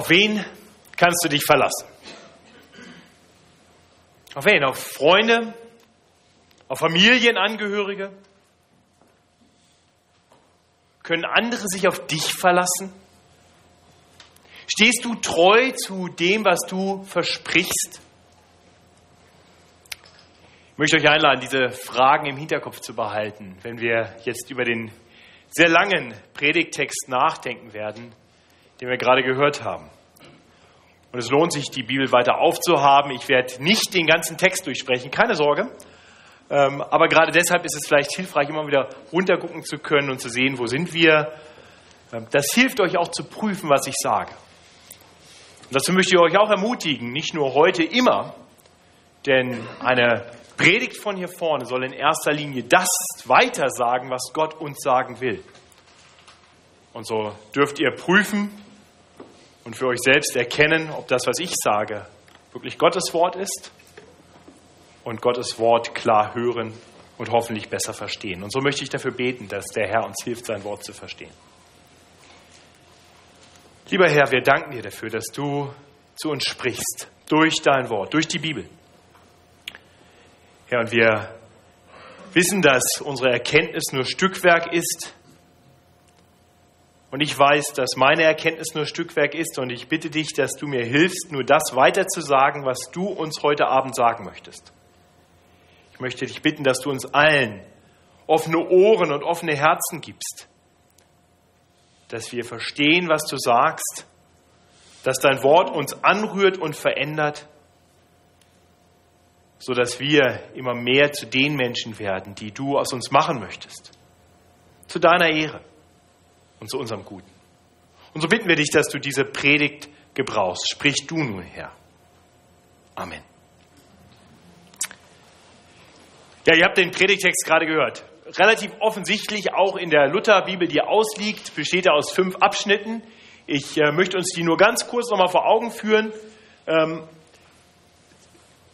Auf wen kannst du dich verlassen? Auf wen? Auf Freunde? Auf Familienangehörige? Können andere sich auf dich verlassen? Stehst du treu zu dem, was du versprichst? Ich möchte euch einladen, diese Fragen im Hinterkopf zu behalten, wenn wir jetzt über den sehr langen Predigtext nachdenken werden, den wir gerade gehört haben. Und es lohnt sich, die Bibel weiter aufzuhaben. Ich werde nicht den ganzen Text durchsprechen, keine Sorge. Ähm, aber gerade deshalb ist es vielleicht hilfreich, immer wieder runtergucken zu können und zu sehen, wo sind wir. Ähm, das hilft euch auch zu prüfen, was ich sage. Und dazu möchte ich euch auch ermutigen, nicht nur heute, immer, denn eine Predigt von hier vorne soll in erster Linie das weitersagen, was Gott uns sagen will. Und so dürft ihr prüfen und für euch selbst erkennen, ob das, was ich sage, wirklich Gottes Wort ist und Gottes Wort klar hören und hoffentlich besser verstehen. Und so möchte ich dafür beten, dass der Herr uns hilft, sein Wort zu verstehen. Lieber Herr, wir danken dir dafür, dass du zu uns sprichst, durch dein Wort, durch die Bibel. Herr, und wir wissen, dass unsere Erkenntnis nur Stückwerk ist. Und ich weiß, dass meine Erkenntnis nur Stückwerk ist. Und ich bitte dich, dass du mir hilfst, nur das weiterzusagen, was du uns heute Abend sagen möchtest. Ich möchte dich bitten, dass du uns allen offene Ohren und offene Herzen gibst, dass wir verstehen, was du sagst, dass dein Wort uns anrührt und verändert, so dass wir immer mehr zu den Menschen werden, die du aus uns machen möchtest, zu deiner Ehre und zu unserem Guten. Und so bitten wir dich, dass du diese Predigt gebrauchst. Sprich du nun, Herr. Amen. Ja, ihr habt den Predigtext gerade gehört. Relativ offensichtlich auch in der Lutherbibel, die ausliegt, besteht er aus fünf Abschnitten. Ich äh, möchte uns die nur ganz kurz nochmal vor Augen führen. Ähm,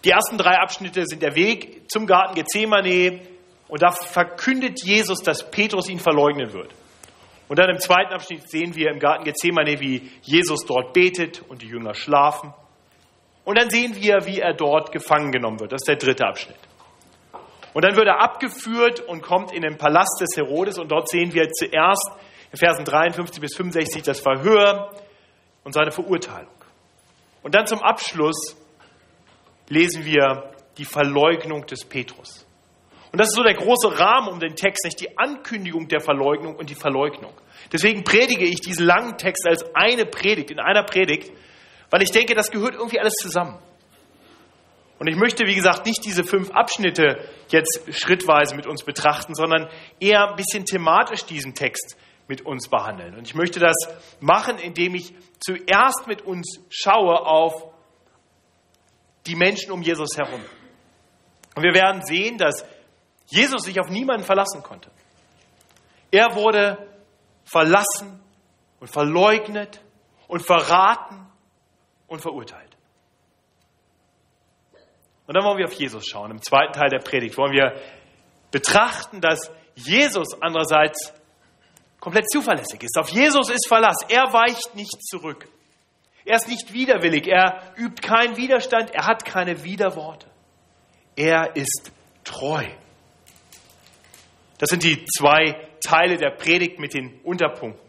die ersten drei Abschnitte sind der Weg zum Garten Gethsemane und da verkündet Jesus, dass Petrus ihn verleugnen wird. Und dann im zweiten Abschnitt sehen wir im Garten Gethsemane, wie Jesus dort betet und die Jünger schlafen. Und dann sehen wir, wie er dort gefangen genommen wird. Das ist der dritte Abschnitt. Und dann wird er abgeführt und kommt in den Palast des Herodes und dort sehen wir zuerst in Versen 53 bis 65 das Verhör und seine Verurteilung. Und dann zum Abschluss lesen wir die Verleugnung des Petrus. Und das ist so der große Rahmen um den Text, nicht die Ankündigung der Verleugnung und die Verleugnung. Deswegen predige ich diesen langen Text als eine Predigt, in einer Predigt, weil ich denke, das gehört irgendwie alles zusammen. Und ich möchte, wie gesagt, nicht diese fünf Abschnitte jetzt schrittweise mit uns betrachten, sondern eher ein bisschen thematisch diesen Text mit uns behandeln. Und ich möchte das machen, indem ich zuerst mit uns schaue auf die Menschen um Jesus herum. Und wir werden sehen, dass Jesus sich auf niemanden verlassen konnte. Er wurde verlassen und verleugnet und verraten und verurteilt. Und dann wollen wir auf Jesus schauen. Im zweiten Teil der Predigt wollen wir betrachten, dass Jesus andererseits komplett zuverlässig ist. Auf Jesus ist Verlass. Er weicht nicht zurück. Er ist nicht widerwillig. Er übt keinen Widerstand. Er hat keine Widerworte. Er ist treu. Das sind die zwei Teile der Predigt mit den Unterpunkten.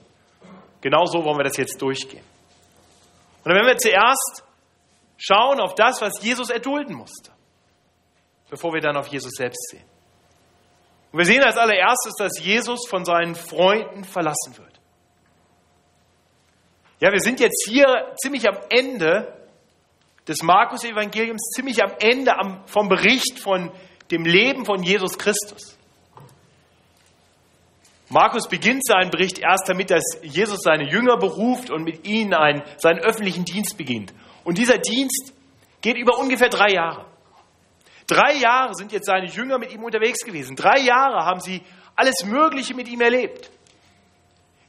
Genau so wollen wir das jetzt durchgehen. Und dann werden wir zuerst schauen auf das, was Jesus erdulden musste, bevor wir dann auf Jesus selbst sehen. Und wir sehen als allererstes, dass Jesus von seinen Freunden verlassen wird. Ja, wir sind jetzt hier ziemlich am Ende des Markus-Evangeliums, ziemlich am Ende am, vom Bericht von dem Leben von Jesus Christus. Markus beginnt seinen Bericht erst damit, dass Jesus seine Jünger beruft und mit ihnen einen, seinen öffentlichen Dienst beginnt. Und dieser Dienst geht über ungefähr drei Jahre. Drei Jahre sind jetzt seine Jünger mit ihm unterwegs gewesen. Drei Jahre haben sie alles Mögliche mit ihm erlebt.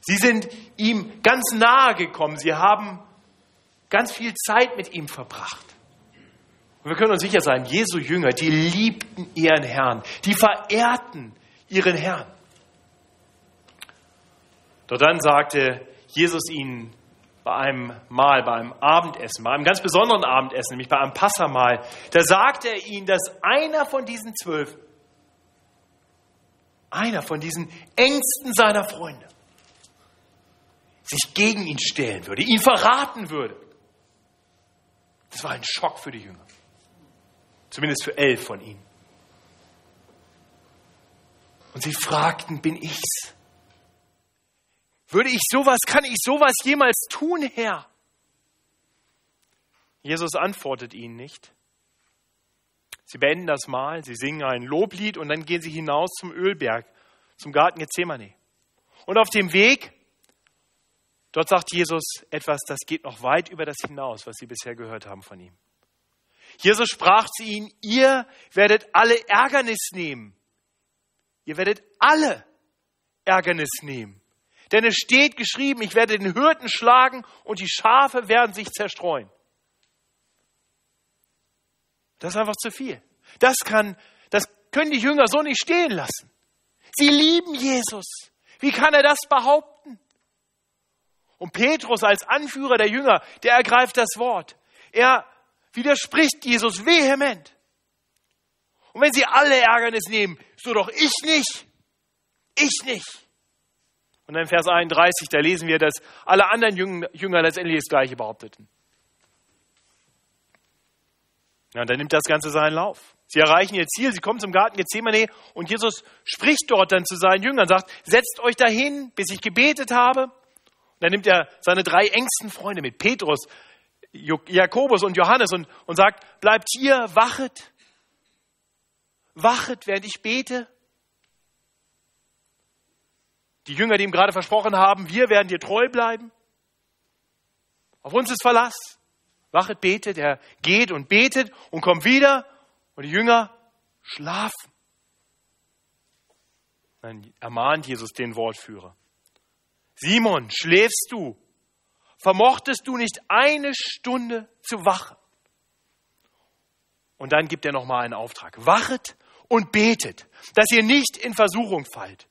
Sie sind ihm ganz nahe gekommen. Sie haben ganz viel Zeit mit ihm verbracht. Und wir können uns sicher sein, Jesu Jünger, die liebten ihren Herrn, die verehrten ihren Herrn. Doch dann sagte Jesus ihnen bei einem Mahl, bei einem Abendessen, bei einem ganz besonderen Abendessen, nämlich bei einem Passamahl, da sagte er ihnen, dass einer von diesen zwölf, einer von diesen engsten seiner Freunde, sich gegen ihn stellen würde, ihn verraten würde. Das war ein Schock für die Jünger. Zumindest für elf von ihnen. Und sie fragten, bin ich's? Würde ich sowas, kann ich sowas jemals tun, Herr? Jesus antwortet ihnen nicht. Sie beenden das Mahl, sie singen ein Loblied und dann gehen sie hinaus zum Ölberg, zum Garten Gethsemane. Und auf dem Weg, dort sagt Jesus etwas, das geht noch weit über das hinaus, was sie bisher gehört haben von ihm. Jesus sprach zu ihnen, ihr werdet alle Ärgernis nehmen. Ihr werdet alle Ärgernis nehmen. Denn es steht geschrieben, ich werde den Hürden schlagen und die Schafe werden sich zerstreuen. Das ist einfach zu viel. Das kann, das können die Jünger so nicht stehen lassen. Sie lieben Jesus. Wie kann er das behaupten? Und Petrus als Anführer der Jünger, der ergreift das Wort. Er widerspricht Jesus vehement. Und wenn sie alle Ärgernis nehmen, so doch ich nicht. Ich nicht. Und dann Vers 31, da lesen wir, dass alle anderen Jünger letztendlich das Gleiche behaupteten. Ja, und dann nimmt das Ganze seinen Lauf. Sie erreichen ihr Ziel, sie kommen zum Garten Gethsemane und Jesus spricht dort dann zu seinen Jüngern, sagt, setzt euch dahin, bis ich gebetet habe. Und dann nimmt er seine drei engsten Freunde mit, Petrus, Jakobus und Johannes und, und sagt, bleibt hier, wachet, wachet, während ich bete. Die Jünger, die ihm gerade versprochen haben, wir werden dir treu bleiben. Auf uns ist Verlass. Wachet, betet, er geht und betet und kommt wieder und die Jünger schlafen. Dann ermahnt Jesus den Wortführer. Simon, schläfst du? Vermochtest du nicht eine Stunde zu wachen? Und dann gibt er nochmal einen Auftrag. Wachet und betet, dass ihr nicht in Versuchung fallt.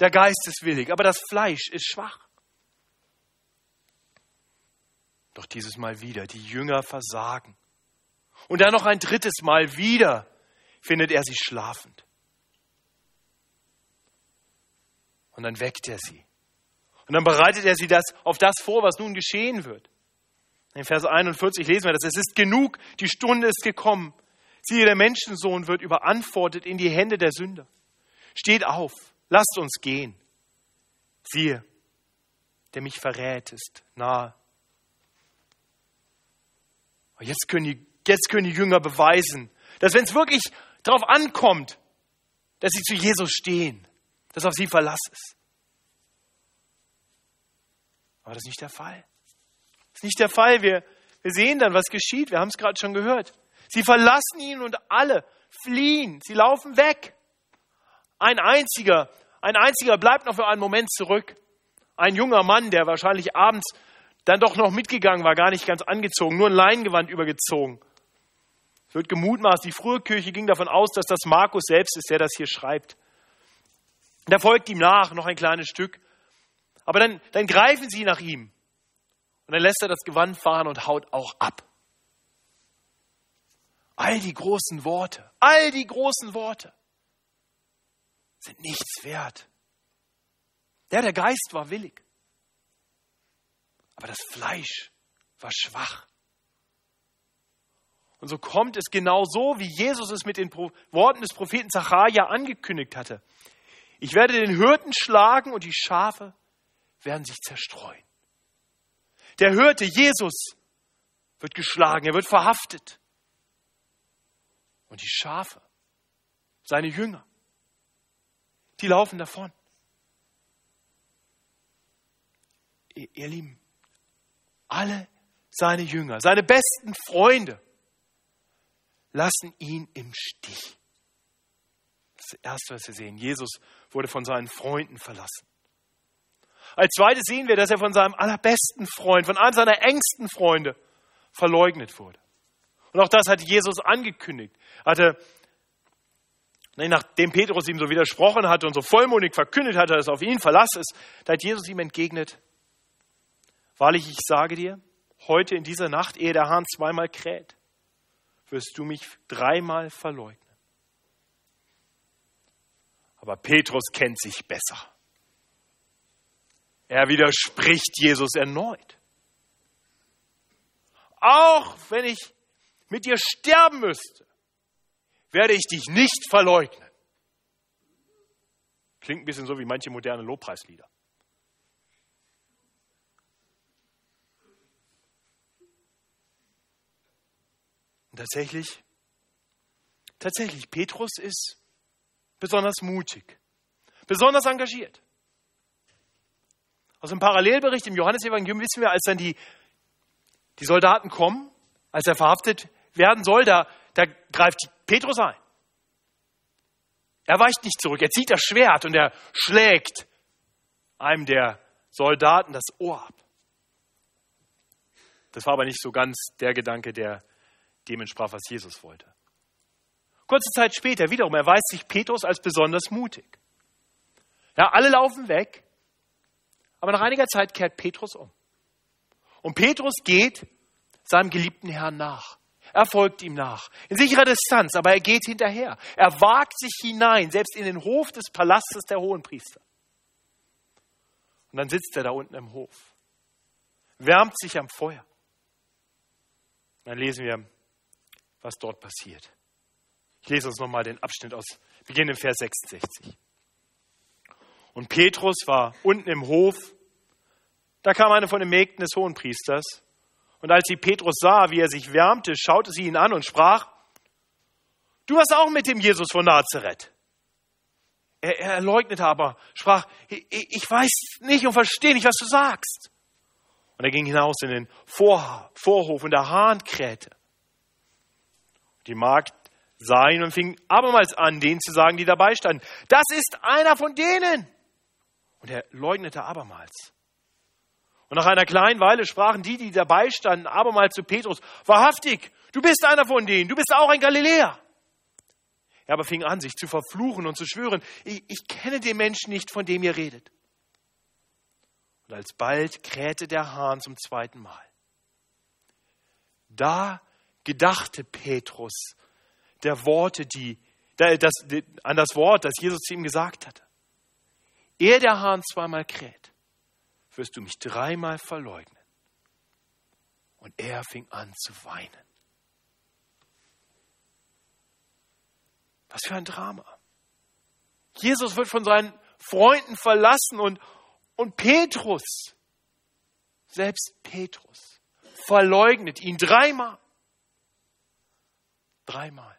Der Geist ist willig, aber das Fleisch ist schwach. Doch dieses Mal wieder, die Jünger versagen. Und dann noch ein drittes Mal wieder findet er sie schlafend. Und dann weckt er sie. Und dann bereitet er sie das, auf das vor, was nun geschehen wird. In Vers 41 lesen wir das. Es ist genug, die Stunde ist gekommen. Siehe, der Menschensohn wird überantwortet in die Hände der Sünder. Steht auf, lasst uns gehen. Siehe, der mich verrät, ist nahe. Jetzt können, die, jetzt können die Jünger beweisen, dass wenn es wirklich darauf ankommt, dass sie zu Jesus stehen, dass auf sie Verlass ist. Aber das ist nicht der Fall. Das ist nicht der Fall. Wir, wir sehen dann, was geschieht. Wir haben es gerade schon gehört. Sie verlassen ihn und alle fliehen. Sie laufen weg. Ein einziger ein einziger bleibt noch für einen Moment zurück. Ein junger Mann, der wahrscheinlich abends dann doch noch mitgegangen war, gar nicht ganz angezogen, nur ein Leingewand übergezogen. Es wird gemutmaßt, die frühe Kirche ging davon aus, dass das Markus selbst ist, der das hier schreibt. Da folgt ihm nach, noch ein kleines Stück. Aber dann, dann greifen sie nach ihm. Und dann lässt er das Gewand fahren und haut auch ab. All die großen Worte, all die großen Worte sind nichts wert. Der, der Geist war willig, aber das Fleisch war schwach. Und so kommt es genau so, wie Jesus es mit den Worten des Propheten Zacharia angekündigt hatte. Ich werde den Hirten schlagen und die Schafe werden sich zerstreuen. Der Hirte, Jesus, wird geschlagen, er wird verhaftet. Und die Schafe, seine Jünger, die laufen davon. Ihr Lieben, alle seine Jünger, seine besten Freunde lassen ihn im Stich. Das Erste, was wir sehen. Jesus wurde von seinen Freunden verlassen. Als zweites sehen wir, dass er von seinem allerbesten Freund, von einem seiner engsten Freunde verleugnet wurde. Und auch das hat Jesus angekündigt. Hatte, nachdem Petrus ihm so widersprochen hatte und so vollmundig verkündet hatte, dass er auf ihn Verlass ist, da hat Jesus ihm entgegnet, wahrlich, ich sage dir, heute in dieser Nacht, ehe der Hahn zweimal kräht, wirst du mich dreimal verleugnen. Aber Petrus kennt sich besser. Er widerspricht Jesus erneut. Auch wenn ich mit dir sterben müsste, werde ich dich nicht verleugnen. Klingt ein bisschen so wie manche moderne Lobpreislieder. Und tatsächlich, tatsächlich, Petrus ist besonders mutig, besonders engagiert. Aus dem Parallelbericht im Johannesevangelium wissen wir, als dann die, die Soldaten kommen, als er verhaftet werden soll, da, da greift Petrus ein. Er weicht nicht zurück, er zieht das Schwert und er schlägt einem der Soldaten das Ohr ab. Das war aber nicht so ganz der Gedanke, der dem entsprach, was Jesus wollte. Kurze Zeit später wiederum erweist sich Petrus als besonders mutig. Ja, alle laufen weg, aber nach einiger Zeit kehrt Petrus um. Und Petrus geht seinem geliebten Herrn nach. Er folgt ihm nach. In sicherer Distanz, aber er geht hinterher. Er wagt sich hinein, selbst in den Hof des Palastes der Hohenpriester. Und dann sitzt er da unten im Hof, wärmt sich am Feuer. Dann lesen wir, was dort passiert. Ich lese uns nochmal den Abschnitt aus, Beginn im Vers 66. Und Petrus war unten im Hof. Da kam eine von den Mägden des Hohenpriesters und als sie Petrus sah, wie er sich wärmte, schaute sie ihn an und sprach, du warst auch mit dem Jesus von Nazareth. Er, er leugnete aber, sprach, ich, weiß nicht und verstehe nicht, was du sagst. Und er ging hinaus in den Vor, Vorhof und der Hahn krähte. Die Magd sah ihn und fing abermals an, denen zu sagen, die dabei standen, das ist einer von denen. Und er leugnete abermals. Und nach einer kleinen Weile sprachen die, die dabei standen, abermals zu Petrus, wahrhaftig, du bist einer von denen, du bist auch ein Galiläer. Er aber fing an, sich zu verfluchen und zu schwören, ich, ich kenne den Menschen nicht, von dem ihr redet. Und alsbald krähte der Hahn zum zweiten Mal. Da gedachte Petrus der Worte, die, das, an das Wort, das Jesus zu ihm gesagt hatte. Ehe der Hahn zweimal kräht, wirst du mich dreimal verleugnen. Und er fing an zu weinen. Was für ein Drama. Jesus wird von seinen Freunden verlassen und, und Petrus, selbst Petrus, verleugnet ihn dreimal. Dreimal.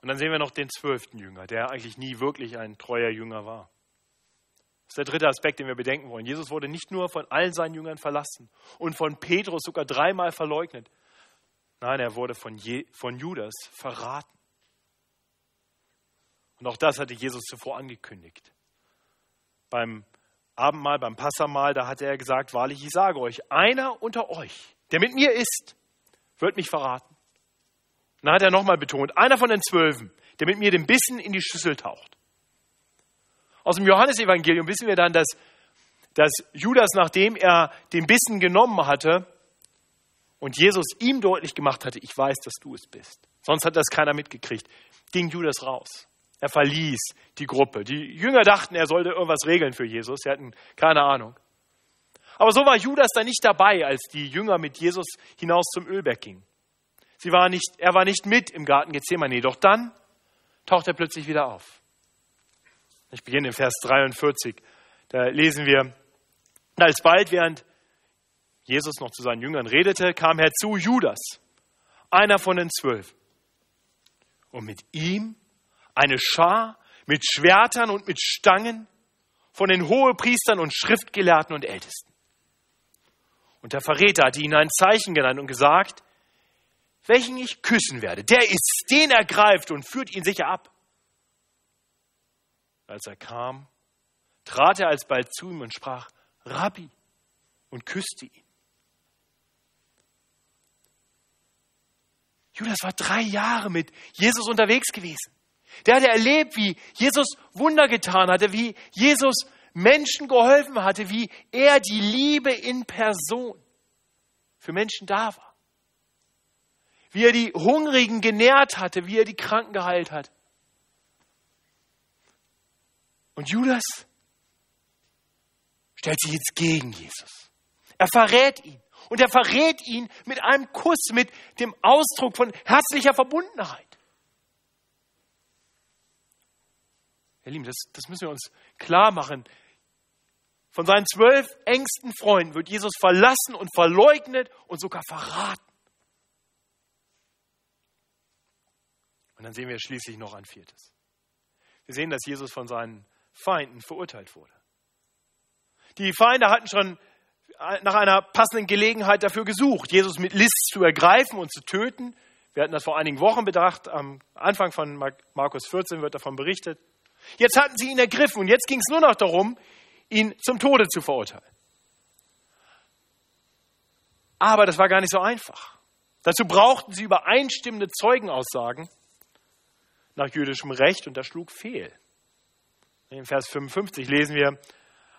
Und dann sehen wir noch den zwölften Jünger, der eigentlich nie wirklich ein treuer Jünger war. Das ist der dritte Aspekt, den wir bedenken wollen. Jesus wurde nicht nur von allen seinen Jüngern verlassen und von Petrus sogar dreimal verleugnet. Nein, er wurde von, Je von Judas verraten. Und auch das hatte Jesus zuvor angekündigt. Beim Abendmahl, beim Passamal, da hatte er gesagt, wahrlich, ich sage euch, einer unter euch, der mit mir ist, wird mich verraten. Dann hat er nochmal betont, einer von den Zwölfen, der mit mir den Bissen in die Schüssel taucht. Aus dem Johannesevangelium wissen wir dann, dass, dass Judas, nachdem er den Bissen genommen hatte und Jesus ihm deutlich gemacht hatte, ich weiß, dass du es bist, sonst hat das keiner mitgekriegt, ging Judas raus. Er verließ die Gruppe. Die Jünger dachten, er sollte irgendwas regeln für Jesus. Sie hatten keine Ahnung. Aber so war Judas da nicht dabei, als die Jünger mit Jesus hinaus zum Ölberg gingen. Sie war nicht, er war nicht mit im Garten Gethsemane. Doch dann taucht er plötzlich wieder auf. Ich beginne in Vers 43. Da lesen wir, alsbald, während Jesus noch zu seinen Jüngern redete, kam herzu Judas, einer von den zwölf. Und mit ihm eine Schar mit Schwertern und mit Stangen von den Hohepriestern und Schriftgelehrten und Ältesten. Und der Verräter hatte ihnen ein Zeichen genannt und gesagt, welchen ich küssen werde, der ist, den ergreift und führt ihn sicher ab. Als er kam, trat er alsbald zu ihm und sprach, Rabbi, und küsste ihn. Judas war drei Jahre mit Jesus unterwegs gewesen. Der hatte erlebt, wie Jesus Wunder getan hatte, wie Jesus Menschen geholfen hatte, wie er die Liebe in Person für Menschen da war. Wie er die Hungrigen genährt hatte, wie er die Kranken geheilt hat. Und Judas stellt sich jetzt gegen Jesus. Er verrät ihn. Und er verrät ihn mit einem Kuss, mit dem Ausdruck von herzlicher Verbundenheit. Ihr Lieben, das, das müssen wir uns klar machen. Von seinen zwölf engsten Freunden wird Jesus verlassen und verleugnet und sogar verraten. Und dann sehen wir schließlich noch ein viertes. Wir sehen, dass Jesus von seinen Feinden verurteilt wurde. Die Feinde hatten schon nach einer passenden Gelegenheit dafür gesucht, Jesus mit List zu ergreifen und zu töten. Wir hatten das vor einigen Wochen bedacht. Am Anfang von Markus 14 wird davon berichtet. Jetzt hatten sie ihn ergriffen und jetzt ging es nur noch darum, ihn zum Tode zu verurteilen. Aber das war gar nicht so einfach. Dazu brauchten sie übereinstimmende Zeugenaussagen nach jüdischem Recht und das schlug fehl. In Vers 55 lesen wir,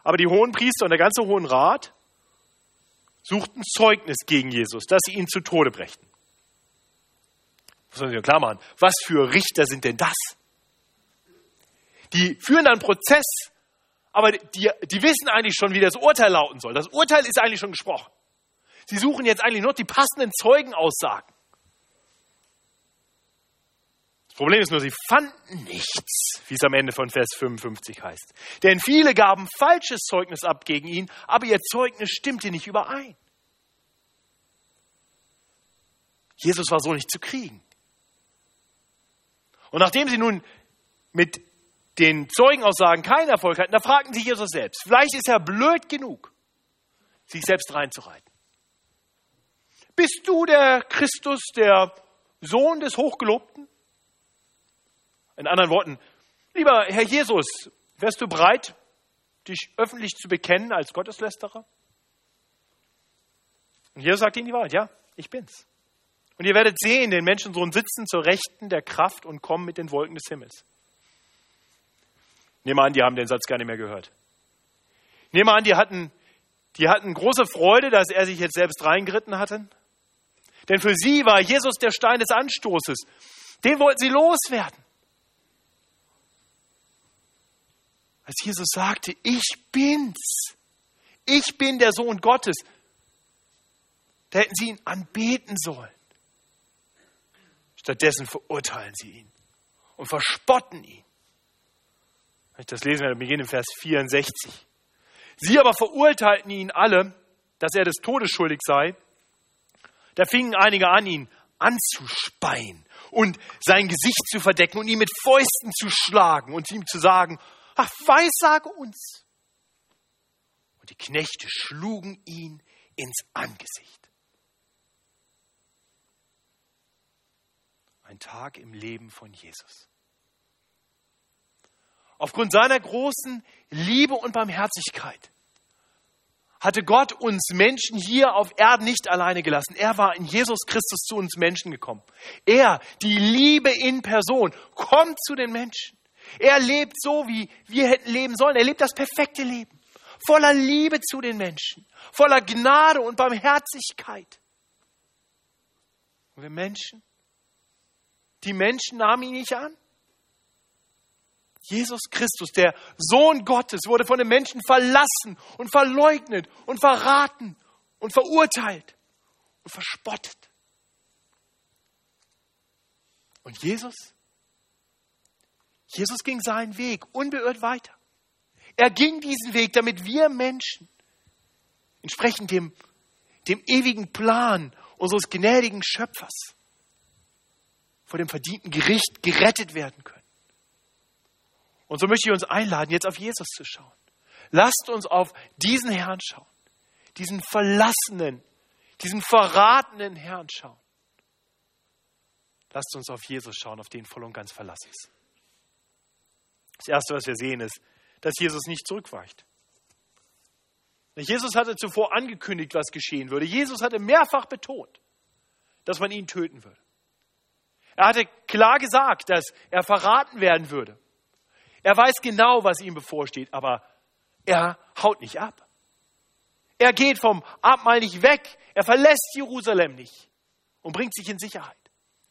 aber die hohen Priester und der ganze Hohen Rat suchten Zeugnis gegen Jesus, dass sie ihn zu Tode brächten. Das müssen wir klar machen. Was für Richter sind denn das? Die führen dann Prozess, aber die, die wissen eigentlich schon, wie das Urteil lauten soll. Das Urteil ist eigentlich schon gesprochen. Sie suchen jetzt eigentlich nur die passenden Zeugenaussagen. Das Problem ist nur, sie fanden nichts, wie es am Ende von Vers 55 heißt. Denn viele gaben falsches Zeugnis ab gegen ihn, aber ihr Zeugnis stimmte nicht überein. Jesus war so nicht zu kriegen. Und nachdem sie nun mit den Zeugenaussagen keinen Erfolg hatten, da fragten sie Jesus selbst. Vielleicht ist er blöd genug, sich selbst reinzureiten. Bist du der Christus, der Sohn des Hochgelobten? In anderen Worten, lieber Herr Jesus, wärst du bereit, dich öffentlich zu bekennen als Gotteslästerer? Und Jesus sagt ihnen die Wahrheit, ja, ich bin's. Und ihr werdet sehen, den Menschensohn sitzen zur Rechten der Kraft und kommen mit den Wolken des Himmels. Nehme an, die haben den Satz gar nicht mehr gehört. Nehme an, die hatten, die hatten große Freude, dass er sich jetzt selbst reingeritten hatte. Denn für sie war Jesus der Stein des Anstoßes. Den wollten sie loswerden. Als Jesus sagte, ich bin's, ich bin der Sohn Gottes, da hätten sie ihn anbeten sollen. Stattdessen verurteilen sie ihn und verspotten ihn. Das lesen wir am Beginn im Vers 64. Sie aber verurteilten ihn alle, dass er des Todes schuldig sei. Da fingen einige an, ihn anzuspeien und sein Gesicht zu verdecken und ihn mit Fäusten zu schlagen und ihm zu sagen, ach, weissage uns. Und die Knechte schlugen ihn ins Angesicht. Ein Tag im Leben von Jesus. Aufgrund seiner großen Liebe und Barmherzigkeit hatte Gott uns Menschen hier auf Erden nicht alleine gelassen. Er war in Jesus Christus zu uns Menschen gekommen. Er, die Liebe in Person, kommt zu den Menschen. Er lebt so, wie wir hätten leben sollen. Er lebt das perfekte Leben. Voller Liebe zu den Menschen. Voller Gnade und Barmherzigkeit. Und wir Menschen, die Menschen nahmen ihn nicht an. Jesus Christus, der Sohn Gottes, wurde von den Menschen verlassen und verleugnet und verraten und verurteilt und verspottet. Und Jesus Jesus ging seinen Weg unbeirrt weiter. Er ging diesen Weg, damit wir Menschen entsprechend dem, dem ewigen Plan unseres gnädigen Schöpfers vor dem verdienten Gericht gerettet werden können. Und so möchte ich uns einladen, jetzt auf Jesus zu schauen. Lasst uns auf diesen Herrn schauen, diesen verlassenen, diesen verratenen Herrn schauen. Lasst uns auf Jesus schauen, auf den voll und ganz verlassen ist. Das Erste, was wir sehen, ist, dass Jesus nicht zurückweicht. Jesus hatte zuvor angekündigt, was geschehen würde. Jesus hatte mehrfach betont, dass man ihn töten würde. Er hatte klar gesagt, dass er verraten werden würde. Er weiß genau, was ihm bevorsteht, aber er haut nicht ab. Er geht vom Abmal nicht weg. Er verlässt Jerusalem nicht und bringt sich in Sicherheit.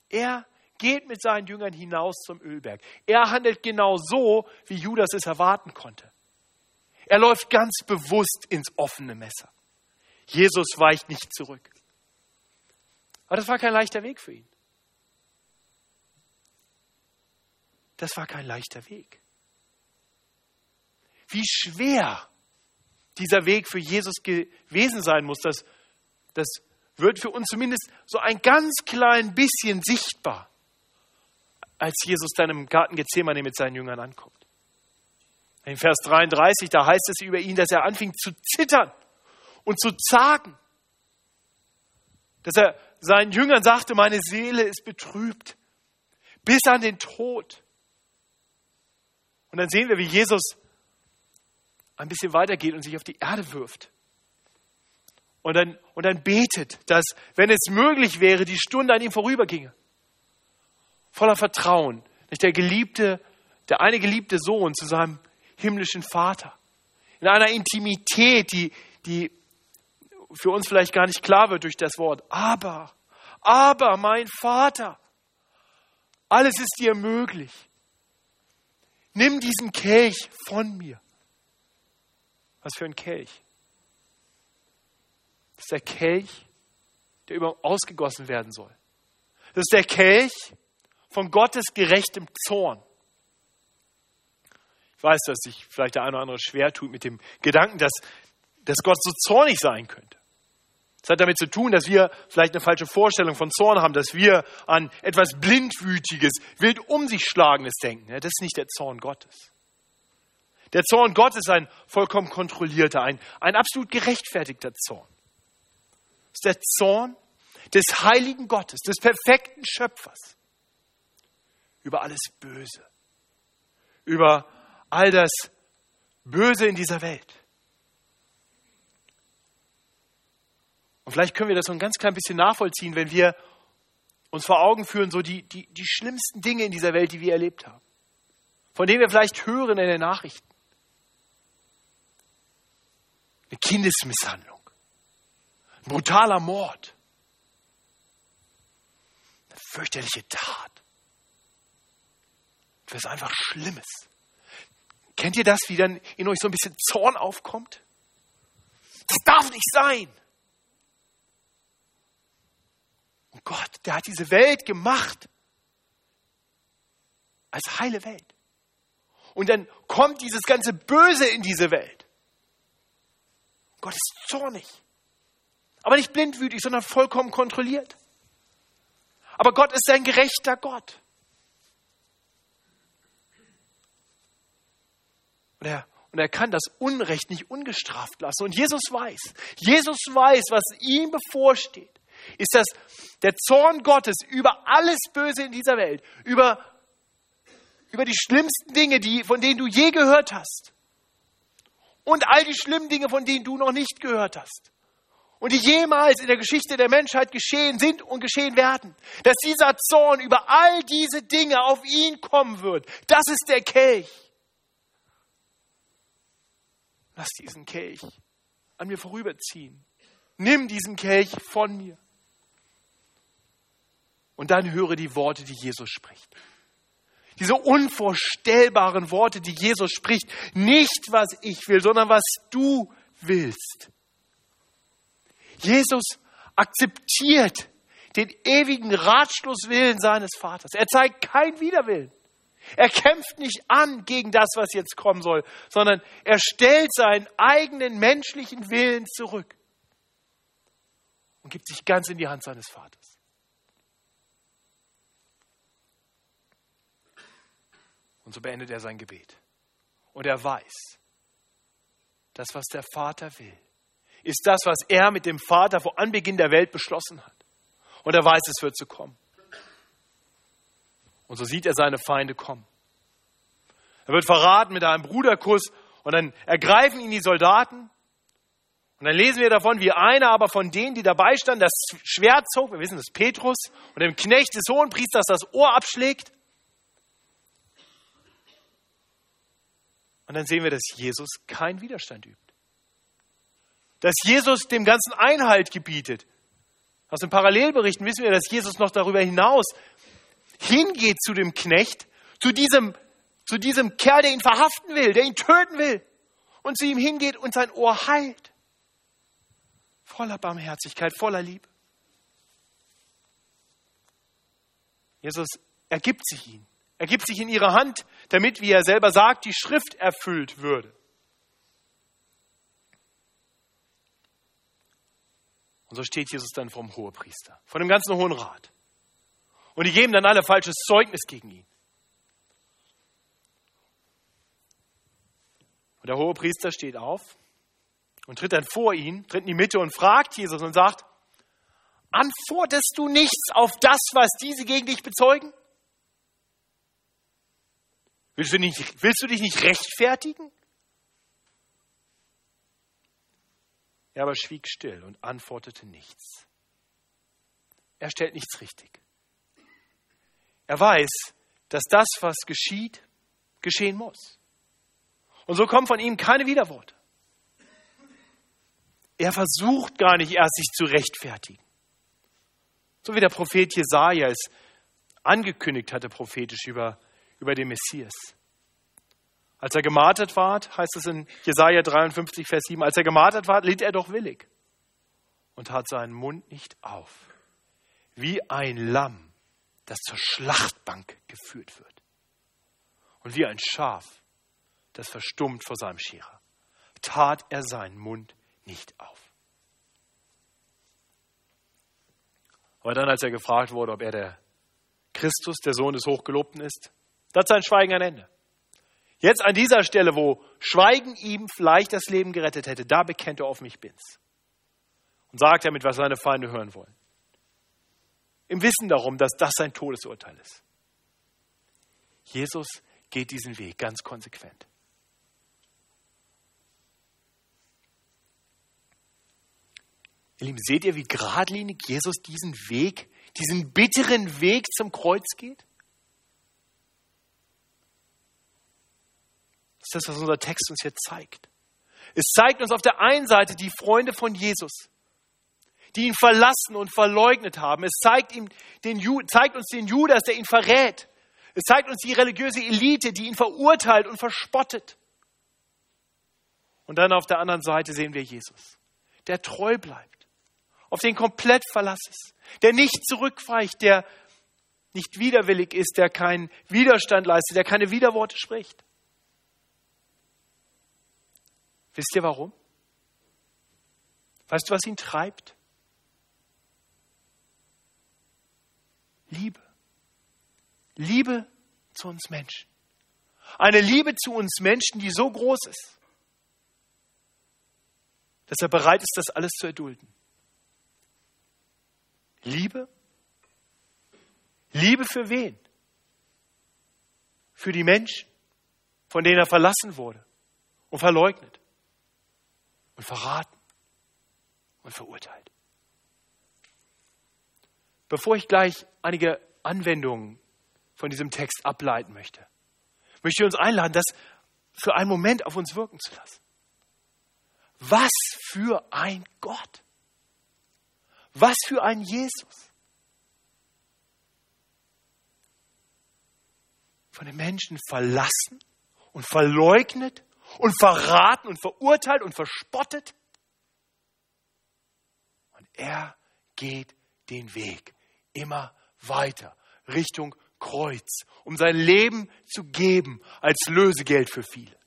Er geht mit seinen Jüngern hinaus zum Ölberg. Er handelt genau so, wie Judas es erwarten konnte. Er läuft ganz bewusst ins offene Messer. Jesus weicht nicht zurück. Aber das war kein leichter Weg für ihn. Das war kein leichter Weg. Wie schwer dieser Weg für Jesus gewesen sein muss, das, das wird für uns zumindest so ein ganz klein bisschen sichtbar, als Jesus dann im Garten Gethsemane mit seinen Jüngern ankommt. In Vers 33, da heißt es über ihn, dass er anfing zu zittern und zu zagen. Dass er seinen Jüngern sagte, meine Seele ist betrübt bis an den Tod. Und dann sehen wir, wie Jesus ein bisschen weitergeht und sich auf die Erde wirft. Und dann, und dann betet, dass, wenn es möglich wäre, die Stunde an ihm vorüberginge. Voller Vertrauen, dass der geliebte, der eine geliebte Sohn zu seinem himmlischen Vater. In einer Intimität, die, die für uns vielleicht gar nicht klar wird durch das Wort. Aber, aber mein Vater, alles ist dir möglich. Nimm diesen Kelch von mir. Was für ein Kelch? Das ist der Kelch, der über ausgegossen werden soll. Das ist der Kelch von Gottes gerechtem Zorn. Ich weiß, dass sich vielleicht der eine oder andere schwer tut mit dem Gedanken, dass, dass Gott so zornig sein könnte. Das hat damit zu tun, dass wir vielleicht eine falsche Vorstellung von Zorn haben, dass wir an etwas Blindwütiges, wild um sich Schlagendes denken. Das ist nicht der Zorn Gottes. Der Zorn Gottes ist ein vollkommen kontrollierter, ein, ein absolut gerechtfertigter Zorn. Das ist der Zorn des heiligen Gottes, des perfekten Schöpfers über alles Böse, über all das Böse in dieser Welt. Und vielleicht können wir das so ein ganz klein bisschen nachvollziehen, wenn wir uns vor Augen führen, so die, die, die schlimmsten Dinge in dieser Welt, die wir erlebt haben, von denen wir vielleicht hören in den Nachrichten. Eine Kindesmisshandlung, ein brutaler Mord, eine fürchterliche Tat, etwas einfach Schlimmes. Kennt ihr das, wie dann in euch so ein bisschen Zorn aufkommt? Das darf nicht sein. Und Gott, der hat diese Welt gemacht als heile Welt. Und dann kommt dieses ganze Böse in diese Welt. Gott ist zornig. Aber nicht blindwütig, sondern vollkommen kontrolliert. Aber Gott ist ein gerechter Gott. Und er, und er kann das Unrecht nicht ungestraft lassen. Und Jesus weiß, Jesus weiß, was ihm bevorsteht ist das der Zorn Gottes über alles Böse in dieser Welt, über, über die schlimmsten Dinge, die, von denen du je gehört hast. Und all die schlimmen Dinge, von denen du noch nicht gehört hast. Und die jemals in der Geschichte der Menschheit geschehen sind und geschehen werden. Dass dieser Zorn über all diese Dinge auf ihn kommen wird. Das ist der Kelch. Lass diesen Kelch an mir vorüberziehen. Nimm diesen Kelch von mir. Und dann höre die Worte, die Jesus spricht. Diese unvorstellbaren Worte, die Jesus spricht. Nicht, was ich will, sondern was du willst. Jesus akzeptiert den ewigen Ratschlusswillen seines Vaters. Er zeigt kein Widerwillen. Er kämpft nicht an gegen das, was jetzt kommen soll, sondern er stellt seinen eigenen menschlichen Willen zurück und gibt sich ganz in die Hand seines Vaters. Und so beendet er sein Gebet. Und er weiß, das, was der Vater will, ist das, was er mit dem Vater vor Anbeginn der Welt beschlossen hat. Und er weiß, es wird zu kommen. Und so sieht er seine Feinde kommen. Er wird verraten mit einem Bruderkuss Und dann ergreifen ihn die Soldaten. Und dann lesen wir davon, wie einer aber von denen, die dabei standen, das Schwert zog. Wir wissen, das ist Petrus. Und dem Knecht des Hohenpriesters das Ohr abschlägt. Und dann sehen wir, dass Jesus keinen Widerstand übt. Dass Jesus dem Ganzen Einhalt gebietet. Aus den Parallelberichten wissen wir, dass Jesus noch darüber hinaus hingeht zu dem Knecht, zu diesem, zu diesem Kerl, der ihn verhaften will, der ihn töten will, und zu ihm hingeht und sein Ohr heilt. Voller Barmherzigkeit, voller Liebe. Jesus ergibt sich ihn. Er gibt sich in ihre Hand, damit, wie er selber sagt, die Schrift erfüllt würde. Und so steht Jesus dann vom Hohepriester, von dem ganzen Hohen Rat. Und die geben dann alle falsches Zeugnis gegen ihn. Und der Hohepriester steht auf und tritt dann vor ihn, tritt in die Mitte und fragt Jesus und sagt, antwortest du nichts auf das, was diese gegen dich bezeugen? Willst du, nicht, willst du dich nicht rechtfertigen? Er aber schwieg still und antwortete nichts. Er stellt nichts richtig. Er weiß, dass das, was geschieht, geschehen muss. Und so kommen von ihm keine Widerworte. Er versucht gar nicht erst, sich zu rechtfertigen. So wie der Prophet Jesaja es angekündigt hatte, prophetisch über, über den Messias. Als er gemartet ward, heißt es in Jesaja 53, Vers 7, als er gemartet ward, litt er doch willig und hat seinen Mund nicht auf, wie ein Lamm, das zur Schlachtbank geführt wird. Und wie ein Schaf, das verstummt vor seinem Scherer, tat er seinen Mund nicht auf. Aber dann, als er gefragt wurde, ob er der Christus, der Sohn des Hochgelobten ist, da hat sein Schweigen ein Ende. Jetzt an dieser Stelle, wo Schweigen ihm vielleicht das Leben gerettet hätte, da bekennt er offen, ich bin's. Und sagt damit, was seine Feinde hören wollen. Im Wissen darum, dass das sein Todesurteil ist. Jesus geht diesen Weg ganz konsequent. Ihr Lieben, seht ihr, wie geradlinig Jesus diesen Weg, diesen bitteren Weg zum Kreuz geht? Das ist das, was unser Text uns hier zeigt. Es zeigt uns auf der einen Seite die Freunde von Jesus, die ihn verlassen und verleugnet haben. Es zeigt, ihm den, zeigt uns den Judas, der ihn verrät. Es zeigt uns die religiöse Elite, die ihn verurteilt und verspottet. Und dann auf der anderen Seite sehen wir Jesus, der treu bleibt, auf den komplett Verlass ist, der nicht zurückweicht, der nicht widerwillig ist, der keinen Widerstand leistet, der keine Widerworte spricht. Wisst ihr warum? Weißt du, was ihn treibt? Liebe. Liebe zu uns Menschen. Eine Liebe zu uns Menschen, die so groß ist, dass er bereit ist, das alles zu erdulden. Liebe? Liebe für wen? Für die Menschen, von denen er verlassen wurde und verleugnet und verraten und verurteilt. Bevor ich gleich einige Anwendungen von diesem Text ableiten möchte, möchte ich uns einladen, das für einen Moment auf uns wirken zu lassen. Was für ein Gott! Was für ein Jesus! Von den Menschen verlassen und verleugnet und verraten und verurteilt und verspottet. Und er geht den Weg immer weiter Richtung Kreuz, um sein Leben zu geben als Lösegeld für viele.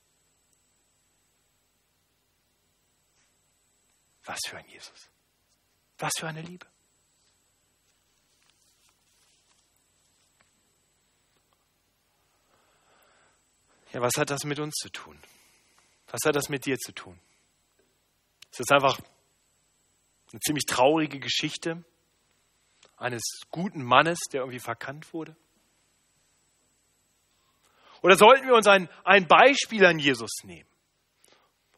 Was für ein Jesus. Was für eine Liebe. Ja, was hat das mit uns zu tun? Was hat das mit dir zu tun? Es ist einfach eine ziemlich traurige Geschichte eines guten Mannes, der irgendwie verkannt wurde. Oder sollten wir uns ein, ein Beispiel an Jesus nehmen?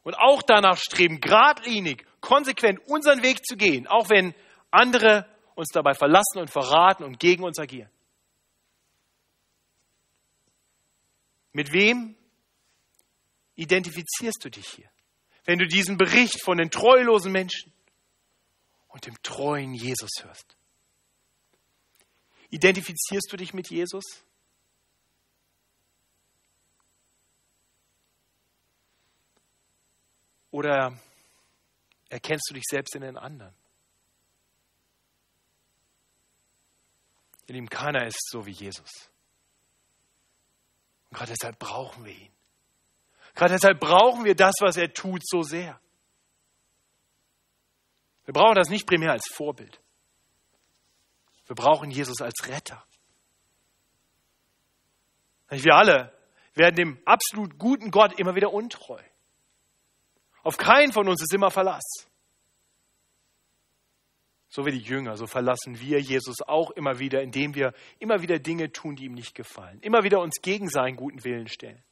und auch danach streben, geradlinig, konsequent unseren Weg zu gehen, auch wenn andere uns dabei verlassen und verraten und gegen uns agieren. Mit wem identifizierst du dich hier? Wenn du diesen Bericht von den treulosen Menschen und dem treuen Jesus hörst. Identifizierst du dich mit Jesus? Oder erkennst du dich selbst in den anderen? Ihr Lieben, keiner ist so wie Jesus. Und gerade deshalb brauchen wir ihn. Gerade deshalb brauchen wir das, was er tut, so sehr. Wir brauchen das nicht primär als Vorbild. Wir brauchen Jesus als Retter. Wir alle werden dem absolut guten Gott immer wieder untreu. Auf keinen von uns ist immer Verlass. So wie die Jünger, so verlassen wir Jesus auch immer wieder, indem wir immer wieder Dinge tun, die ihm nicht gefallen. Immer wieder uns gegen seinen guten Willen stellen.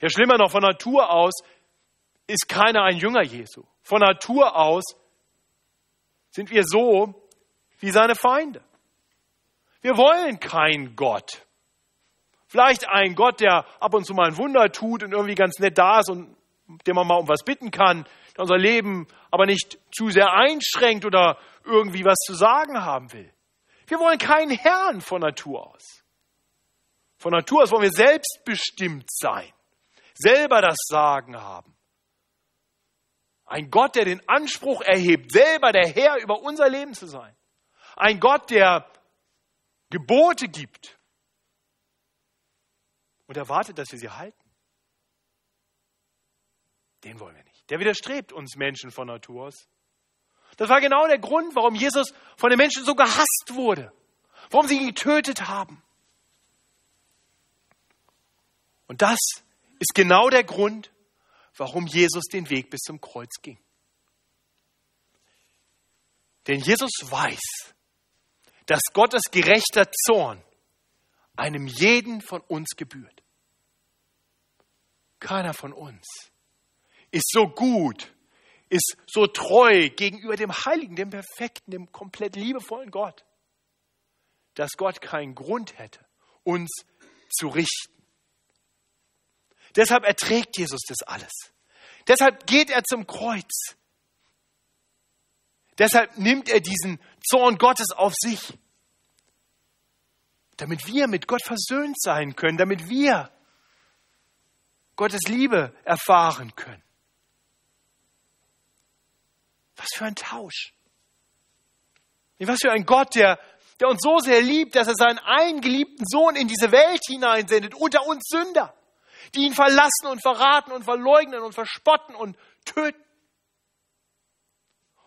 Ja, schlimmer noch, von Natur aus ist keiner ein Jünger Jesu. Von Natur aus sind wir so wie seine Feinde. Wir wollen keinen Gott. Vielleicht einen Gott, der ab und zu mal ein Wunder tut und irgendwie ganz nett da ist und dem man mal um was bitten kann, der unser Leben aber nicht zu sehr einschränkt oder irgendwie was zu sagen haben will. Wir wollen keinen Herrn von Natur aus. Von Natur aus wollen wir selbstbestimmt sein, selber das Sagen haben. Ein Gott, der den Anspruch erhebt, selber der Herr über unser Leben zu sein. Ein Gott, der Gebote gibt und erwartet, dass wir sie halten. Den wollen wir nicht. Der widerstrebt uns Menschen von Natur aus. Das war genau der Grund, warum Jesus von den Menschen so gehasst wurde, warum sie ihn getötet haben. Und das ist genau der Grund, warum Jesus den Weg bis zum Kreuz ging. Denn Jesus weiß, dass Gottes gerechter Zorn einem jeden von uns gebührt. Keiner von uns ist so gut, ist so treu gegenüber dem Heiligen, dem Perfekten, dem komplett liebevollen Gott, dass Gott keinen Grund hätte, uns zu richten. Deshalb erträgt Jesus das alles. Deshalb geht er zum Kreuz. Deshalb nimmt er diesen Zorn Gottes auf sich, damit wir mit Gott versöhnt sein können, damit wir Gottes Liebe erfahren können. Was für ein Tausch. Was für ein Gott, der, der uns so sehr liebt, dass er seinen eingeliebten Sohn in diese Welt hineinsendet, unter uns Sünder die ihn verlassen und verraten und verleugnen und verspotten und töten.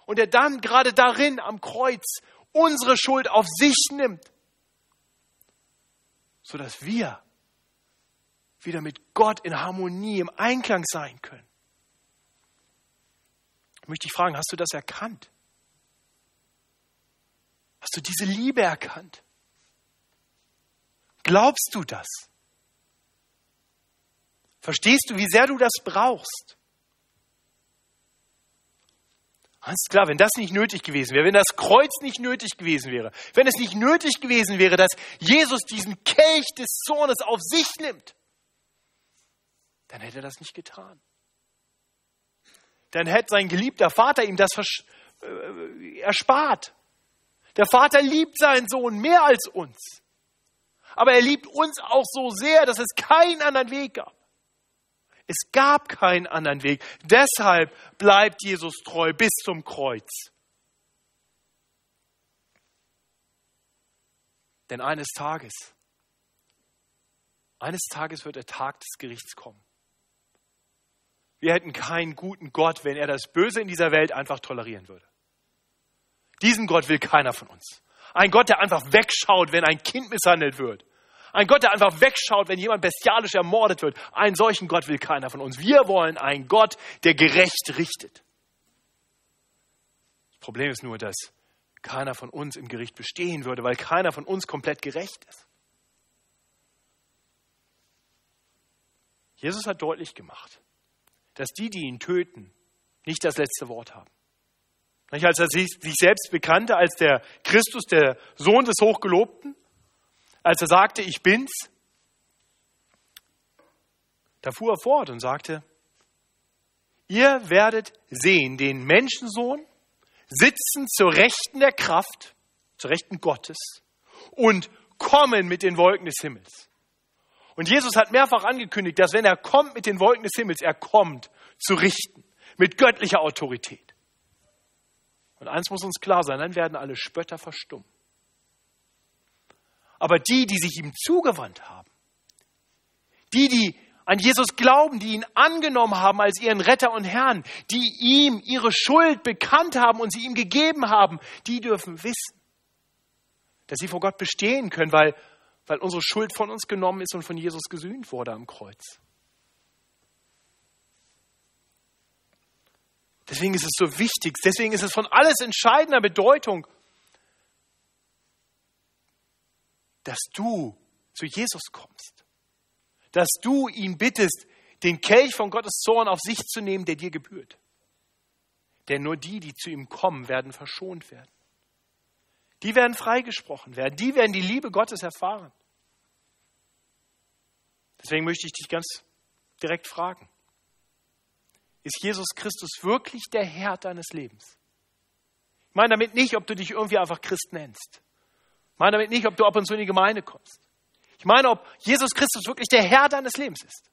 Und er dann gerade darin am Kreuz unsere Schuld auf sich nimmt, sodass wir wieder mit Gott in Harmonie, im Einklang sein können. Ich möchte dich fragen, hast du das erkannt? Hast du diese Liebe erkannt? Glaubst du das? Verstehst du, wie sehr du das brauchst? Alles klar, wenn das nicht nötig gewesen wäre, wenn das Kreuz nicht nötig gewesen wäre, wenn es nicht nötig gewesen wäre, dass Jesus diesen Kelch des Zornes auf sich nimmt, dann hätte er das nicht getan. Dann hätte sein geliebter Vater ihm das äh, erspart. Der Vater liebt seinen Sohn mehr als uns. Aber er liebt uns auch so sehr, dass es keinen anderen Weg gab. Es gab keinen anderen Weg. Deshalb bleibt Jesus treu bis zum Kreuz. Denn eines Tages, eines Tages wird der Tag des Gerichts kommen. Wir hätten keinen guten Gott, wenn er das Böse in dieser Welt einfach tolerieren würde. Diesen Gott will keiner von uns. Ein Gott, der einfach wegschaut, wenn ein Kind misshandelt wird. Ein Gott, der einfach wegschaut, wenn jemand bestialisch ermordet wird. Einen solchen Gott will keiner von uns. Wir wollen einen Gott, der gerecht richtet. Das Problem ist nur, dass keiner von uns im Gericht bestehen würde, weil keiner von uns komplett gerecht ist. Jesus hat deutlich gemacht, dass die, die ihn töten, nicht das letzte Wort haben. Als er sich selbst bekannte als der Christus, der Sohn des Hochgelobten, als er sagte, ich bin's, da fuhr er fort und sagte, ihr werdet sehen den Menschensohn sitzen zur Rechten der Kraft, zur Rechten Gottes und kommen mit den Wolken des Himmels. Und Jesus hat mehrfach angekündigt, dass wenn er kommt mit den Wolken des Himmels, er kommt zu richten, mit göttlicher Autorität. Und eins muss uns klar sein, dann werden alle Spötter verstummen. Aber die, die sich ihm zugewandt haben, die, die an Jesus glauben, die ihn angenommen haben als ihren Retter und Herrn, die ihm ihre Schuld bekannt haben und sie ihm gegeben haben, die dürfen wissen, dass sie vor Gott bestehen können, weil, weil unsere Schuld von uns genommen ist und von Jesus gesühnt wurde am Kreuz. Deswegen ist es so wichtig, deswegen ist es von alles entscheidender Bedeutung, dass du zu Jesus kommst dass du ihn bittest, den Kelch von Gottes Zorn auf sich zu nehmen, der dir gebührt. Denn nur die, die zu ihm kommen, werden verschont werden. Die werden freigesprochen werden. Die werden die Liebe Gottes erfahren. Deswegen möchte ich dich ganz direkt fragen. Ist Jesus Christus wirklich der Herr deines Lebens? Ich meine damit nicht, ob du dich irgendwie einfach Christ nennst. Ich meine damit nicht, ob du ab und zu in die Gemeinde kommst. Ich meine, ob Jesus Christus wirklich der Herr deines Lebens ist.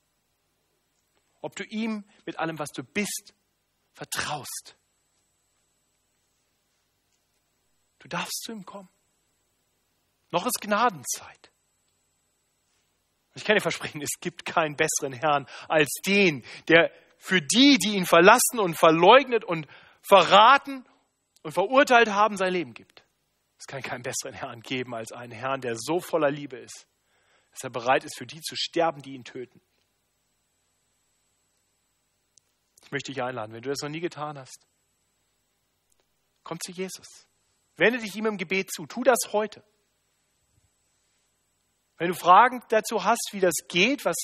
Ob du ihm mit allem, was du bist, vertraust. Du darfst zu ihm kommen. Noch ist Gnadenzeit. Ich kann dir versprechen, es gibt keinen besseren Herrn als den, der für die, die ihn verlassen und verleugnet und verraten und verurteilt haben, sein Leben gibt. Es kann keinen besseren Herrn geben als einen Herrn, der so voller Liebe ist, dass er bereit ist, für die zu sterben, die ihn töten. Ich möchte dich einladen, wenn du das noch nie getan hast, komm zu Jesus. Wende dich ihm im Gebet zu. Tu das heute. Wenn du Fragen dazu hast, wie das geht, was,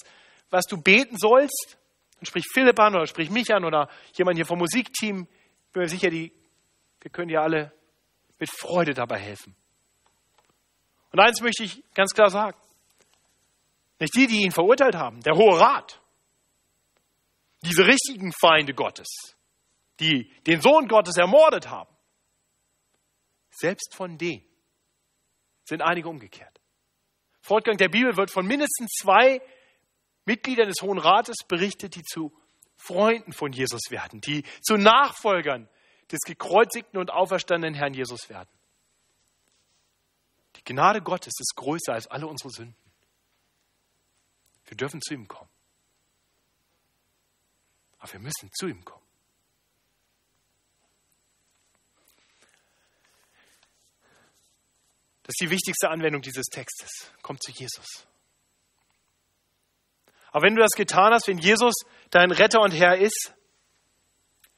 was du beten sollst, dann sprich Philipp an oder sprich mich an oder jemand hier vom Musikteam. Ich bin mir sicher, die, wir können dir alle mit Freude dabei helfen. Und eins möchte ich ganz klar sagen. Nicht die, die ihn verurteilt haben, der Hohe Rat. Diese richtigen Feinde Gottes, die den Sohn Gottes ermordet haben. Selbst von denen sind einige umgekehrt. Fortgang der Bibel wird von mindestens zwei Mitgliedern des Hohen Rates berichtet, die zu Freunden von Jesus werden, die zu Nachfolgern des gekreuzigten und auferstandenen Herrn Jesus werden. Die Gnade Gottes ist größer als alle unsere Sünden. Wir dürfen zu ihm kommen. Aber wir müssen zu ihm kommen. Das ist die wichtigste Anwendung dieses Textes. Komm zu Jesus. Aber wenn du das getan hast, wenn Jesus dein Retter und Herr ist,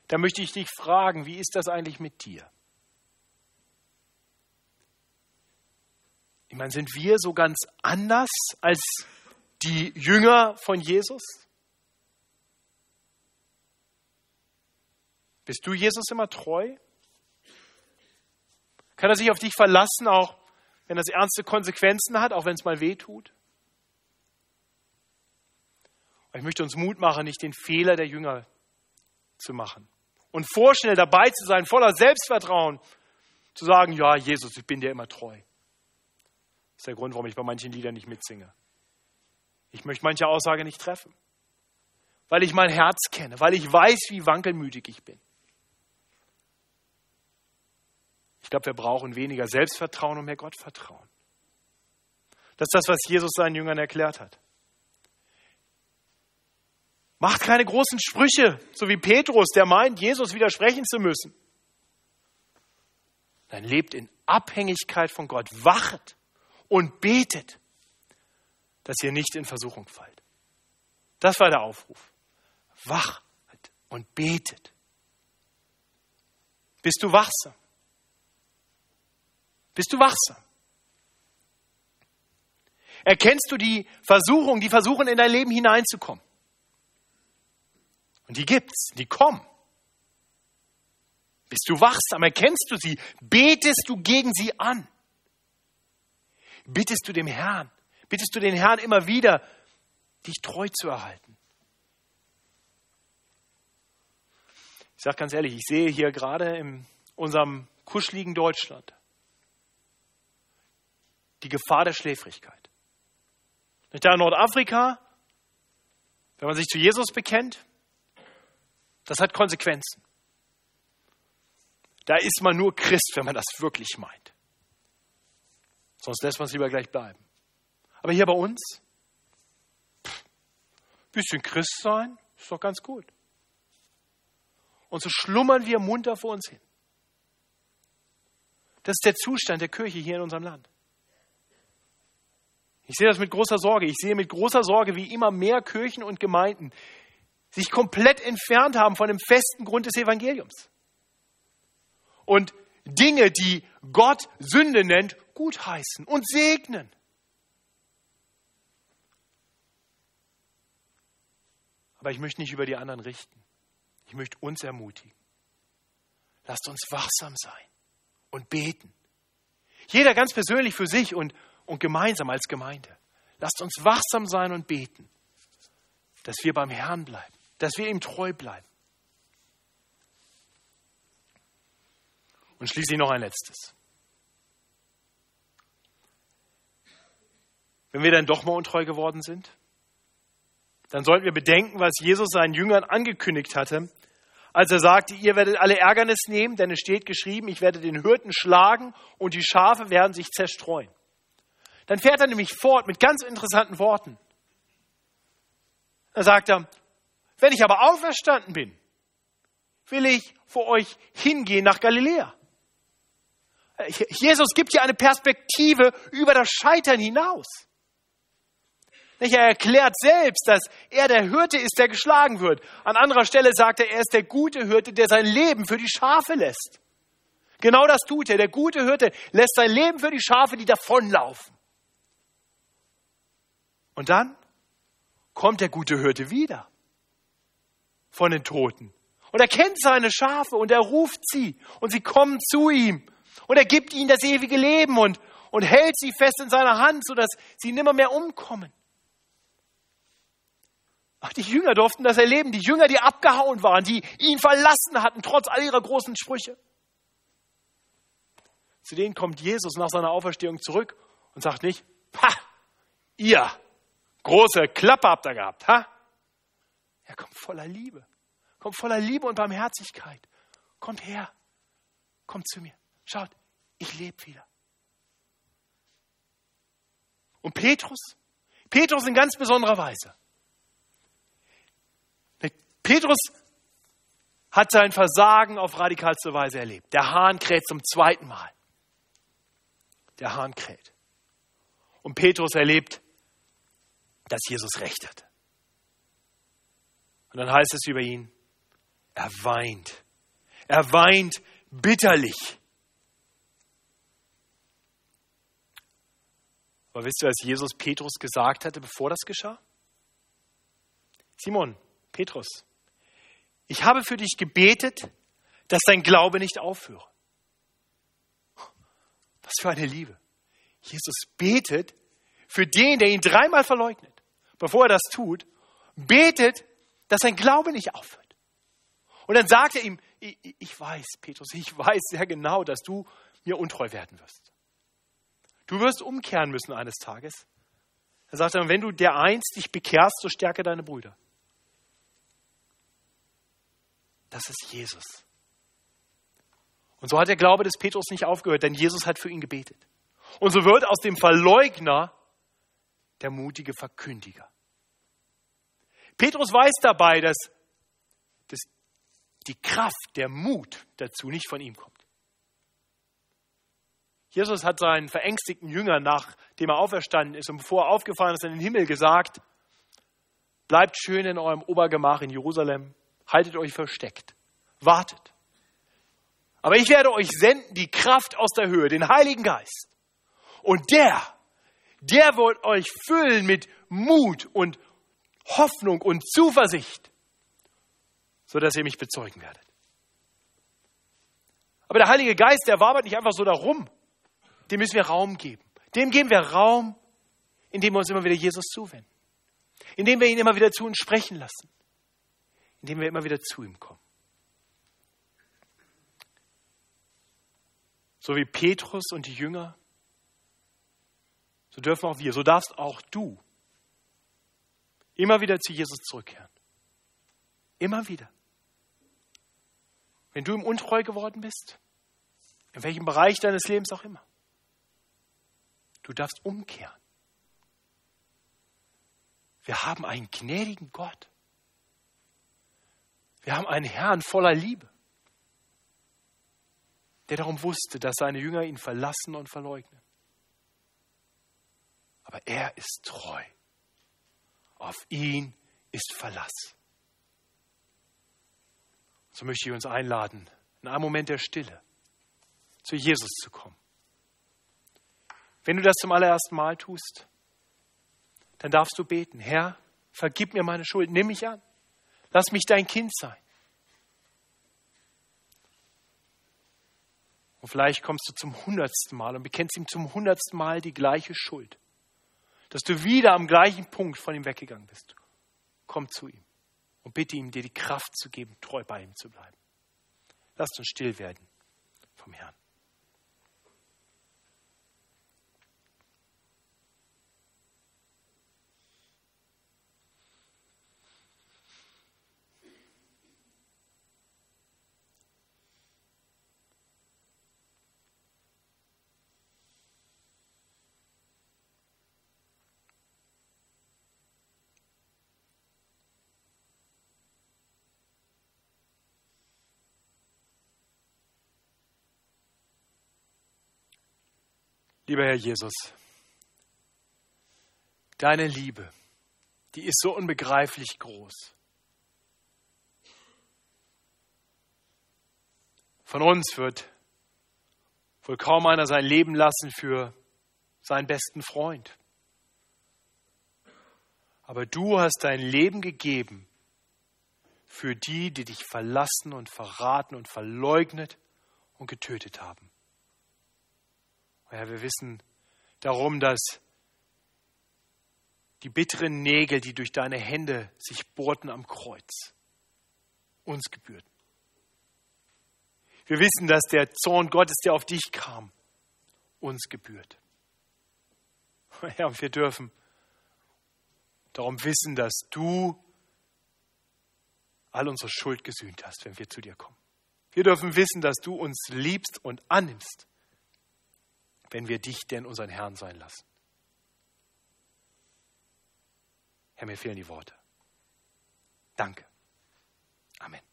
dann möchte ich dich fragen, wie ist das eigentlich mit dir? Ich meine, sind wir so ganz anders als die Jünger von Jesus? Bist du Jesus immer treu? Kann er sich auf dich verlassen, auch wenn das ernste Konsequenzen hat, auch wenn es mal weh tut? Ich möchte uns Mut machen, nicht den Fehler der Jünger zu machen. Und vorschnell dabei zu sein, voller Selbstvertrauen, zu sagen, ja, Jesus, ich bin dir immer treu. Das ist der Grund, warum ich bei manchen Liedern nicht mitsinge. Ich möchte manche Aussage nicht treffen, weil ich mein Herz kenne, weil ich weiß, wie wankelmütig ich bin. Ich glaube, wir brauchen weniger Selbstvertrauen und mehr Gottvertrauen. Das ist das, was Jesus seinen Jüngern erklärt hat. Macht keine großen Sprüche, so wie Petrus, der meint, Jesus widersprechen zu müssen. Dann lebt in Abhängigkeit von Gott, wachet und betet dass ihr nicht in Versuchung fallt. Das war der Aufruf. Wach und betet. Bist du wachsam? Bist du wachsam? Erkennst du die Versuchung, die versuchen in dein Leben hineinzukommen? Und die gibt's, die kommen. Bist du wachsam, erkennst du sie, betest du gegen sie an. Bittest du dem Herrn, bittest du den Herrn immer wieder, dich treu zu erhalten. Ich sage ganz ehrlich, ich sehe hier gerade in unserem kuscheligen Deutschland die Gefahr der Schläfrigkeit. Da in Nordafrika, wenn man sich zu Jesus bekennt, das hat Konsequenzen. Da ist man nur Christ, wenn man das wirklich meint. Sonst lässt man es lieber gleich bleiben. Aber hier bei uns, ein bisschen Christ sein, ist doch ganz gut. Und so schlummern wir munter vor uns hin. Das ist der Zustand der Kirche hier in unserem Land. Ich sehe das mit großer Sorge. Ich sehe mit großer Sorge, wie immer mehr Kirchen und Gemeinden sich komplett entfernt haben von dem festen Grund des Evangeliums. Und Dinge, die Gott Sünde nennt, gutheißen und segnen. Aber ich möchte nicht über die anderen richten. Ich möchte uns ermutigen. Lasst uns wachsam sein und beten. Jeder ganz persönlich für sich und und gemeinsam als Gemeinde. Lasst uns wachsam sein und beten, dass wir beim Herrn bleiben, dass wir ihm treu bleiben. Und schließlich noch ein letztes. Wenn wir dann doch mal untreu geworden sind, dann sollten wir bedenken, was Jesus seinen Jüngern angekündigt hatte, als er sagte, ihr werdet alle Ärgernis nehmen, denn es steht geschrieben, ich werde den Hirten schlagen und die Schafe werden sich zerstreuen. Dann fährt er nämlich fort mit ganz interessanten Worten. Da sagt er, wenn ich aber auferstanden bin, will ich vor euch hingehen nach Galiläa. Jesus gibt hier eine Perspektive über das Scheitern hinaus. Er erklärt selbst, dass er der Hirte ist, der geschlagen wird. An anderer Stelle sagt er, er ist der gute Hirte, der sein Leben für die Schafe lässt. Genau das tut er. Der gute Hirte lässt sein Leben für die Schafe, die davonlaufen. Und dann kommt der gute Hirte wieder von den Toten. Und er kennt seine Schafe und er ruft sie und sie kommen zu ihm. Und er gibt ihnen das ewige Leben und, und hält sie fest in seiner Hand, sodass sie nimmer mehr umkommen. Ach, die Jünger durften das erleben. Die Jünger, die abgehauen waren, die ihn verlassen hatten, trotz all ihrer großen Sprüche. Zu denen kommt Jesus nach seiner Auferstehung zurück und sagt nicht, ha, ihr große Klappe habt ihr gehabt, ha? Er kommt voller Liebe. Kommt voller Liebe und Barmherzigkeit. Kommt her. Kommt zu mir. Schaut, ich lebe wieder. Und Petrus? Petrus in ganz besonderer Weise. Petrus hat sein Versagen auf radikalste Weise erlebt. Der Hahn kräht zum zweiten Mal. Der Hahn kräht. Und Petrus erlebt dass Jesus recht hat. Und dann heißt es über ihn, er weint. Er weint bitterlich. Aber wisst ihr, was Jesus Petrus gesagt hatte, bevor das geschah? Simon, Petrus, ich habe für dich gebetet, dass dein Glaube nicht aufhöre. Was für eine Liebe. Jesus betet für den, der ihn dreimal verleugnet bevor er das tut, betet, dass sein Glaube nicht aufhört. Und dann sagt er ihm, ich, weiß, Petrus, ich weiß sehr genau, dass du mir untreu werden wirst. Du wirst umkehren müssen eines Tages. Er sagt dann, wenn du der einst dich bekehrst, so stärke deine Brüder. Das ist Jesus. Und so hat der Glaube des Petrus nicht aufgehört, denn Jesus hat für ihn gebetet. Und so wird aus dem Verleugner der mutige Verkündiger. Petrus weiß dabei, dass, dass die Kraft, der Mut dazu nicht von ihm kommt. Jesus hat seinen verängstigten Jüngern, nachdem er auferstanden ist und bevor er aufgefahren ist in den Himmel, gesagt, bleibt schön in eurem Obergemach in Jerusalem, haltet euch versteckt, wartet. Aber ich werde euch senden die Kraft aus der Höhe, den Heiligen Geist. Und der der wird euch füllen mit Mut und Hoffnung und Zuversicht. so dass ihr mich bezeugen werdet. Aber der Heilige Geist, der wabert nicht einfach so darum. Dem müssen wir Raum geben. Dem geben wir Raum, indem wir uns immer wieder Jesus zuwenden. Indem wir ihn immer wieder zu uns sprechen lassen. Indem wir immer wieder zu ihm kommen. So wie Petrus und die Jünger, so dürfen auch wir, so darfst auch du immer wieder zu Jesus zurückkehren. Immer wieder. Wenn du im Untreu geworden bist, in welchem Bereich deines Lebens auch immer, du darfst umkehren. Wir haben einen gnädigen Gott. Wir haben einen Herrn voller Liebe, der darum wusste, dass seine Jünger ihn verlassen und verleugnen. Aber er ist treu. Auf ihn ist Verlass. So möchte ich uns einladen, in einem Moment der Stille zu Jesus zu kommen. Wenn du das zum allerersten Mal tust, dann darfst du beten, Herr, vergib mir meine Schuld, nimm mich an, lass mich dein Kind sein. Und vielleicht kommst du zum hundertsten Mal und bekennst ihm zum hundertsten Mal die gleiche Schuld, dass du wieder am gleichen Punkt von ihm weggegangen bist. Komm zu ihm und bitte ihm, dir die Kraft zu geben, treu bei ihm zu bleiben. Lasst uns still werden vom Herrn. Lieber Herr Jesus, deine Liebe, die ist so unbegreiflich groß. Von uns wird wohl kaum einer sein Leben lassen für seinen besten Freund. Aber du hast dein Leben gegeben für die, die dich verlassen und verraten und verleugnet und getötet haben. Herr, wir wissen darum, dass die bitteren Nägel, die durch deine Hände sich bohrten am Kreuz, uns gebührten. Wir wissen, dass der Zorn Gottes, der auf dich kam, uns gebührt. Herr, und wir dürfen darum wissen, dass du all unsere Schuld gesühnt hast, wenn wir zu dir kommen. Wir dürfen wissen, dass du uns liebst und annimmst wenn wir dich denn unseren Herrn sein lassen. Herr, mir fehlen die Worte. Danke. Amen.